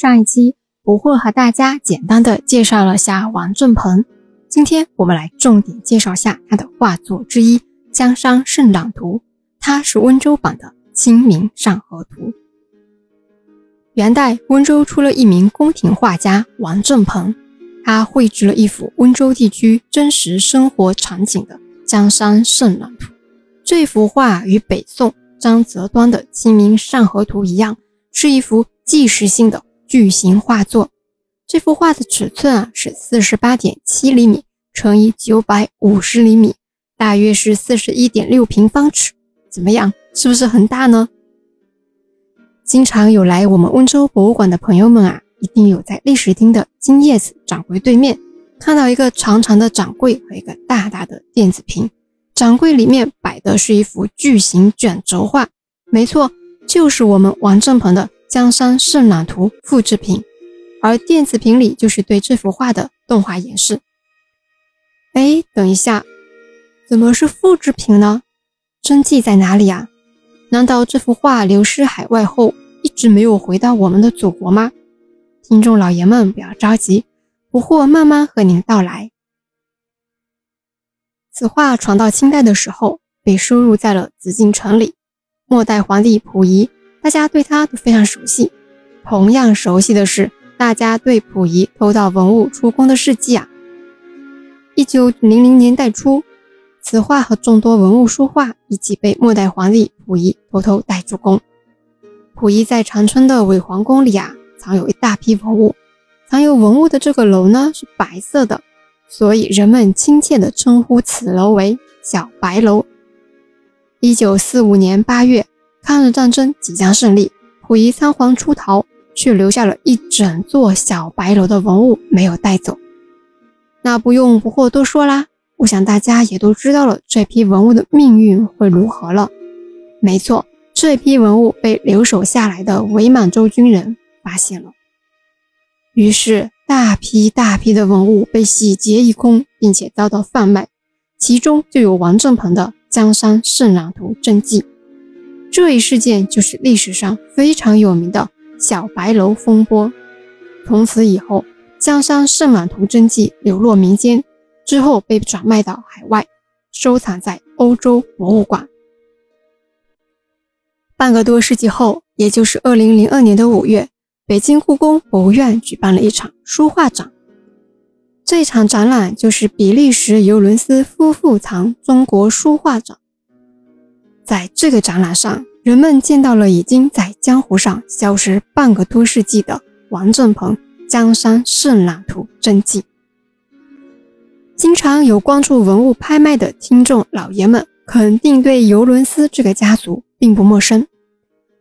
上一期不惑和大家简单的介绍了下王振鹏，今天我们来重点介绍下他的画作之一《江山圣朗图》，它是温州版的《清明上河图》。元代温州出了一名宫廷画家王振鹏，他绘制了一幅温州地区真实生活场景的《江山圣朗图》。这幅画与北宋张择端的《清明上河图》一样，是一幅纪实性的。巨型画作，这幅画的尺寸啊是四十八点七厘米乘以九百五十厘米，大约是四十一点六平方尺。怎么样，是不是很大呢？经常有来我们温州博物馆的朋友们啊，一定有在历史厅的金叶子掌柜对面看到一个长长的掌柜和一个大大的电子屏。掌柜里面摆的是一幅巨型卷轴画，没错，就是我们王振鹏的。江山圣览图复制品，而电子屏里就是对这幅画的动画演示。哎，等一下，怎么是复制品呢？真迹在哪里啊？难道这幅画流失海外后一直没有回到我们的祖国吗？听众老爷们不要着急，不惑慢慢和您道来。此画传到清代的时候，被收入在了紫禁城里。末代皇帝溥仪。大家对他都非常熟悉，同样熟悉的是，大家对溥仪偷盗文物出宫的事迹啊。一九零零年代初，此画和众多文物书画一起被末代皇帝溥仪偷偷带出宫。溥仪在长春的伪皇宫里啊，藏有一大批文物，藏有文物的这个楼呢是白色的，所以人们亲切地称呼此楼为“小白楼”。一九四五年八月。抗日战争即将胜利，溥仪仓皇出逃，却留下了一整座小白楼的文物没有带走。那不用不惑多说啦，我想大家也都知道了这批文物的命运会如何了。没错，这批文物被留守下来的伪满洲军人发现了，于是大批大批的文物被洗劫一空，并且遭到贩卖，其中就有王振鹏的《江山圣朗图》真迹。这一事件就是历史上非常有名的小白楼风波。从此以后，江山圣满图真迹流落民间，之后被转卖到海外，收藏在欧洲博物馆。半个多世纪后，也就是二零零二年的五月，北京故宫博物院举办了一场书画展。这场展览就是比利时尤伦斯夫妇藏中国书画展。在这个展览上，人们见到了已经在江湖上消失半个多世纪的王振鹏《江山圣览图》真迹。经常有关注文物拍卖的听众老爷们，肯定对尤伦斯这个家族并不陌生。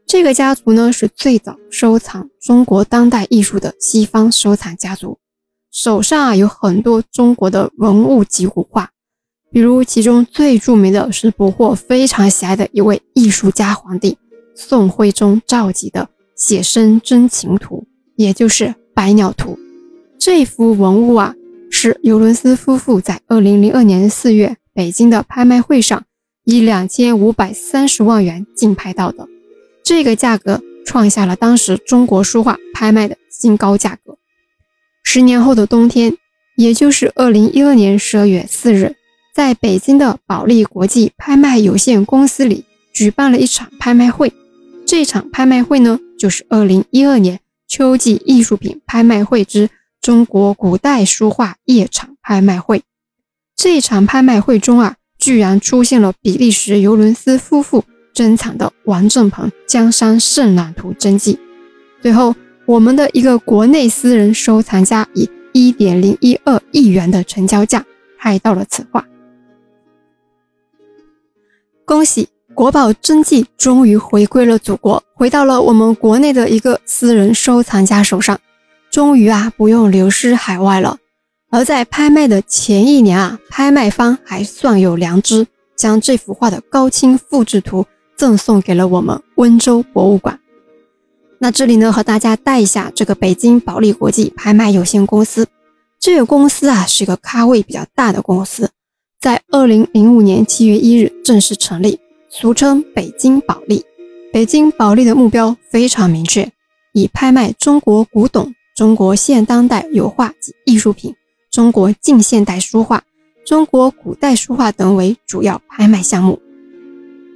这个家族呢，是最早收藏中国当代艺术的西方收藏家族，手上啊有很多中国的文物及古画。比如，其中最著名的是不惑非常喜爱的一位艺术家皇帝宋徽宗赵佶的写生真情图，也就是《百鸟图》。这幅文物啊，是尤伦斯夫妇在二零零二年四月北京的拍卖会上以两千五百三十万元竞拍到的，这个价格创下了当时中国书画拍卖的新高价格。十年后的冬天，也就是二零一二年十二月四日。在北京的保利国际拍卖有限公司里举办了一场拍卖会，这场拍卖会呢，就是二零一二年秋季艺术品拍卖会之中国古代书画夜场拍卖会。这场拍卖会中啊，居然出现了比利时尤伦斯夫妇珍藏的王振鹏《江山圣览图》真迹。最后，我们的一个国内私人收藏家以一点零一二亿元的成交价拍到了此画。恭喜国宝真迹终于回归了祖国，回到了我们国内的一个私人收藏家手上，终于啊不用流失海外了。而在拍卖的前一年啊，拍卖方还算有良知，将这幅画的高清复制图赠送给了我们温州博物馆。那这里呢，和大家带一下这个北京保利国际拍卖有限公司，这个公司啊是一个咖位比较大的公司。在二零零五年七月一日正式成立，俗称北京保利。北京保利的目标非常明确，以拍卖中国古董、中国现当代油画及艺术品、中国近现代书画、中国古代书画等为主要拍卖项目。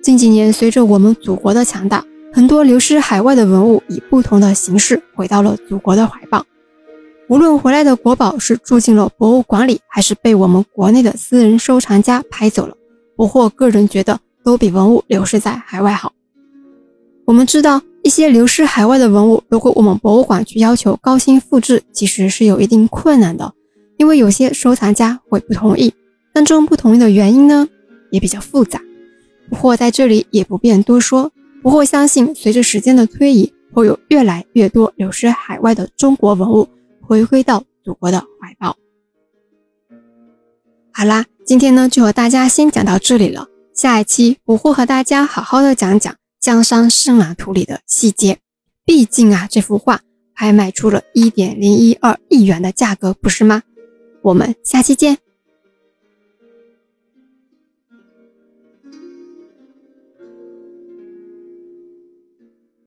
近几年，随着我们祖国的强大，很多流失海外的文物以不同的形式回到了祖国的怀抱。无论回来的国宝是住进了博物馆里，还是被我们国内的私人收藏家拍走了，不惑个人觉得都比文物流失在海外好。我们知道，一些流失海外的文物，如果我们博物馆去要求高清复制，其实是有一定困难的，因为有些收藏家会不同意。当中不同意的原因呢，也比较复杂。不惑在这里也不便多说。不惑相信，随着时间的推移，会有越来越多流失海外的中国文物回归到祖国的怀抱。好啦，今天呢就和大家先讲到这里了。下一期我会和大家好好的讲讲江山圣马图里的细节。毕竟啊，这幅画拍卖出了一点零一二亿元的价格，不是吗？我们下期见。